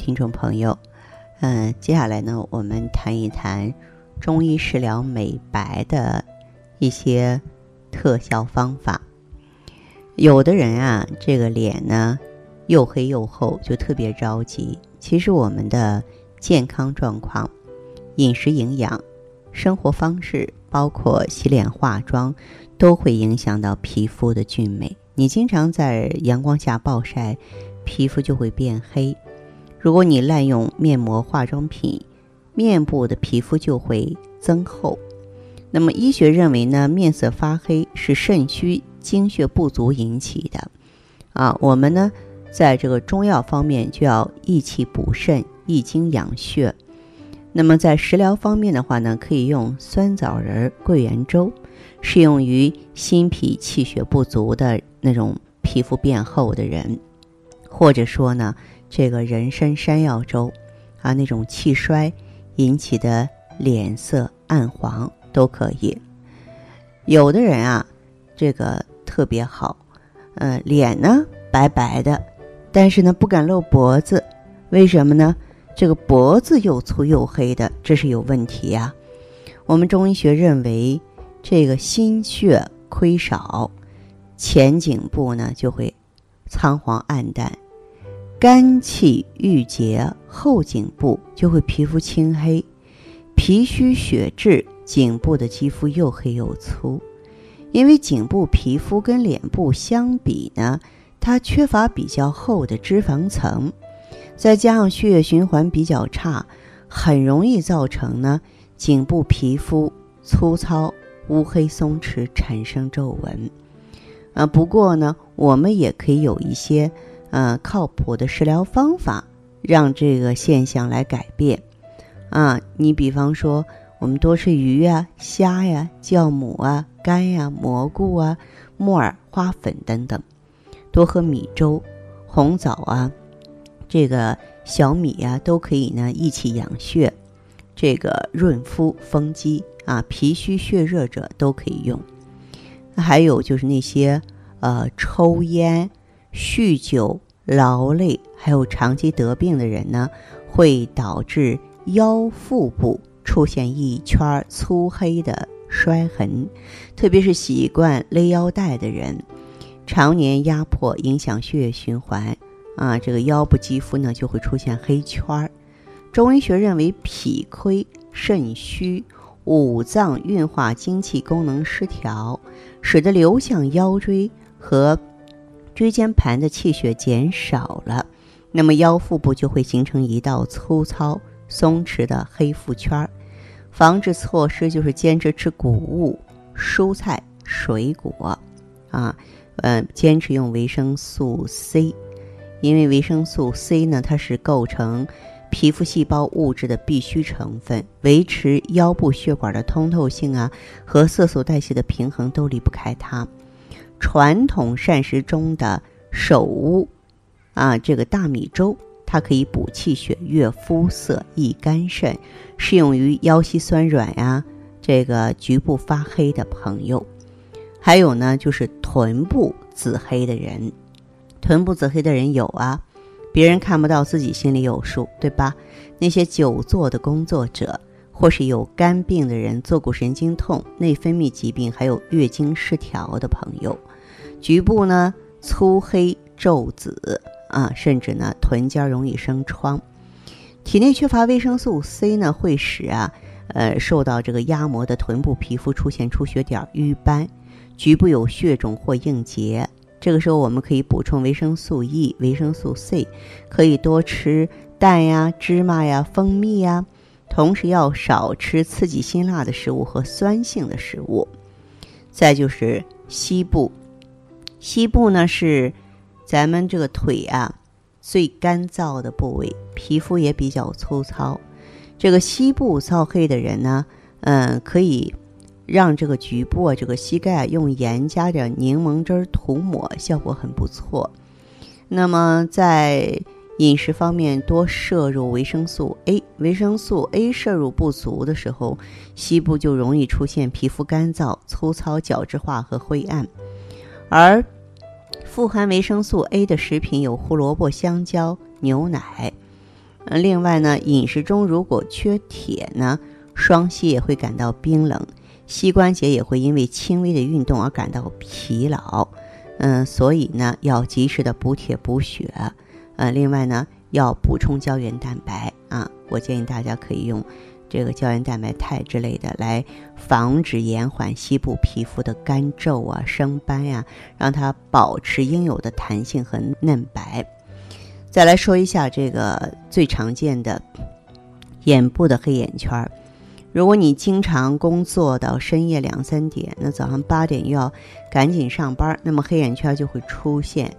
听众朋友，嗯，接下来呢，我们谈一谈中医食疗美白的一些特效方法。有的人啊，这个脸呢又黑又厚，就特别着急。其实我们的健康状况、饮食营养、生活方式，包括洗脸化妆，都会影响到皮肤的俊美。你经常在阳光下暴晒，皮肤就会变黑。如果你滥用面膜、化妆品，面部的皮肤就会增厚。那么医学认为呢，面色发黑是肾虚精血不足引起的。啊，我们呢，在这个中药方面就要益气补肾、益精养血。那么在食疗方面的话呢，可以用酸枣仁桂圆粥，适用于心脾气血不足的那种皮肤变厚的人，或者说呢。这个人参山药粥，啊，那种气衰引起的脸色暗黄都可以。有的人啊，这个特别好，呃，脸呢白白的，但是呢不敢露脖子，为什么呢？这个脖子又粗又黑的，这是有问题呀。我们中医学认为，这个心血亏少，前颈部呢就会苍黄暗淡。肝气郁结，后颈部就会皮肤青黑；脾虚血滞，颈部的肌肤又黑又粗。因为颈部皮肤跟脸部相比呢，它缺乏比较厚的脂肪层，再加上血液循环比较差，很容易造成呢颈部皮肤粗糙、乌黑松弛，产生皱纹。啊，不过呢，我们也可以有一些。嗯，靠谱的食疗方法让这个现象来改变。啊，你比方说，我们多吃鱼呀、虾呀、酵母啊、肝呀、蘑菇啊、木耳、花粉等等，多喝米粥、红枣啊，这个小米呀，都可以呢益气养血，这个润肤丰肌啊，脾虚血热者都可以用。还有就是那些呃抽烟。酗酒、劳累，还有长期得病的人呢，会导致腰腹部出现一圈粗黑的衰痕。特别是习惯勒腰带的人，常年压迫影响血液循环，啊，这个腰部肌肤呢就会出现黑圈儿。中医学认为，脾亏、肾虚、五脏运化精气功能失调，使得流向腰椎和。椎间盘的气血减少了，那么腰腹部就会形成一道粗糙、松弛的黑腹圈儿。防治措施就是坚持吃谷物、蔬菜、水果，啊，呃，坚持用维生素 C，因为维生素 C 呢，它是构成皮肤细胞物质的必需成分，维持腰部血管的通透性啊和色素代谢的平衡都离不开它。传统膳食中的首乌，啊，这个大米粥，它可以补气血、悦肤色、益肝肾，适用于腰膝酸软呀，这个局部发黑的朋友。还有呢，就是臀部紫黑的人，臀部紫黑的人有啊，别人看不到，自己心里有数，对吧？那些久坐的工作者，或是有肝病的人、坐骨神经痛、内分泌疾病，还有月经失调的朋友。局部呢粗黑皱紫啊，甚至呢臀尖容易生疮。体内缺乏维生素 C 呢，会使啊呃受到这个压磨的臀部皮肤出现出血点、瘀斑，局部有血肿或硬结。这个时候我们可以补充维生素 E、维生素 C，可以多吃蛋呀、芝麻呀、蜂蜜呀，同时要少吃刺激辛辣的食物和酸性的食物。再就是膝部。膝部呢是咱们这个腿啊，最干燥的部位，皮肤也比较粗糙。这个膝部燥黑的人呢，嗯，可以让这个局部啊，这个膝盖啊用盐加点柠檬汁涂抹，效果很不错。那么在饮食方面，多摄入维生素 A。维生素 A 摄入不足的时候，膝部就容易出现皮肤干燥、粗糙、角质化和灰暗。而富含维生素 A 的食品有胡萝卜、香蕉、牛奶。呃，另外呢，饮食中如果缺铁呢，双膝也会感到冰冷，膝关节也会因为轻微的运动而感到疲劳。嗯，所以呢，要及时的补铁补血。呃，另外呢，要补充胶原蛋白啊。我建议大家可以用这个胶原蛋白肽之类的来防止延缓西部皮肤的干皱啊、生斑呀，让它保持应有的弹性和嫩白。再来说一下这个最常见的眼部的黑眼圈儿。如果你经常工作到深夜两三点，那早上八点又要赶紧上班，那么黑眼圈就会出现。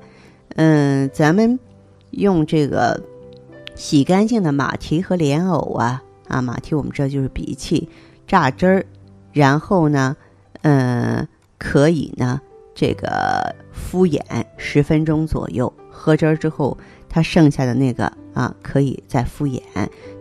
嗯，咱们。用这个洗干净的马蹄和莲藕啊啊，马蹄我们知道就是鼻涕，榨汁儿，然后呢，嗯，可以呢这个敷眼十分钟左右，喝汁儿之后，它剩下的那个啊，可以再敷眼，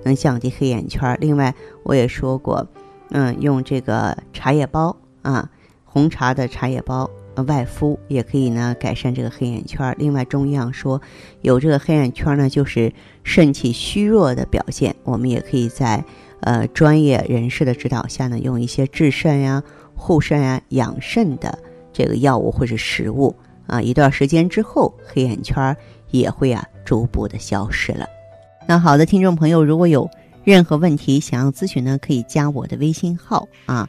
能降低黑眼圈。另外我也说过，嗯，用这个茶叶包啊，红茶的茶叶包。外敷也可以呢，改善这个黑眼圈。另外，中医上说，有这个黑眼圈呢，就是肾气虚弱的表现。我们也可以在呃专业人士的指导下呢，用一些治肾呀、护肾呀、养肾的这个药物或者食物啊，一段时间之后，黑眼圈也会啊逐步的消失了。那好的，听众朋友，如果有任何问题想要咨询呢，可以加我的微信号啊。